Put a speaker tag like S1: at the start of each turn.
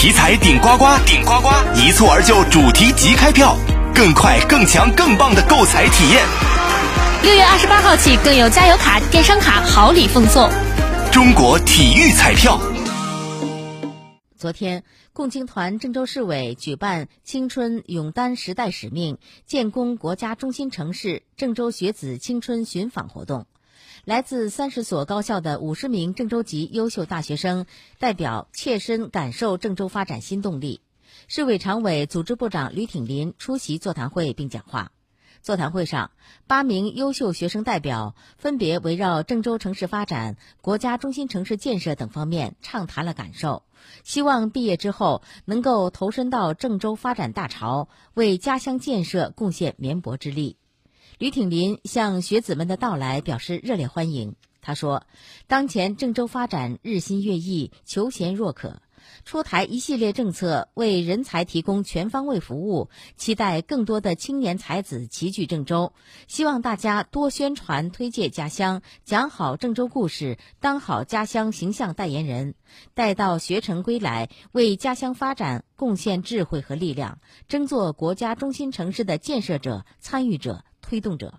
S1: 题材顶呱呱，顶呱呱，一蹴而就，主题即开票，更快、更强、更棒的购彩体验。
S2: 六月二十八号起，更有加油卡、电商卡好礼奉送。
S1: 中国体育彩票。
S3: 昨天，共青团郑州市委举办“青春勇担时代使命，建功国家中心城市”郑州学子青春寻访活动。来自三十所高校的五十名郑州籍优秀大学生代表切身感受郑州发展新动力。市委常委、组织部长吕挺林出席座谈会并讲话。座谈会上，八名优秀学生代表分别围绕郑州城市发展、国家中心城市建设等方面畅谈了感受，希望毕业之后能够投身到郑州发展大潮，为家乡建设贡献绵薄之力。吕挺林向学子们的到来表示热烈欢迎。他说：“当前郑州发展日新月异，求贤若渴。”出台一系列政策，为人才提供全方位服务，期待更多的青年才子齐聚郑州。希望大家多宣传推介家乡，讲好郑州故事，当好家乡形象代言人。待到学成归来，为家乡发展贡献智慧和力量，争做国家中心城市的建设者、参与者、推动者。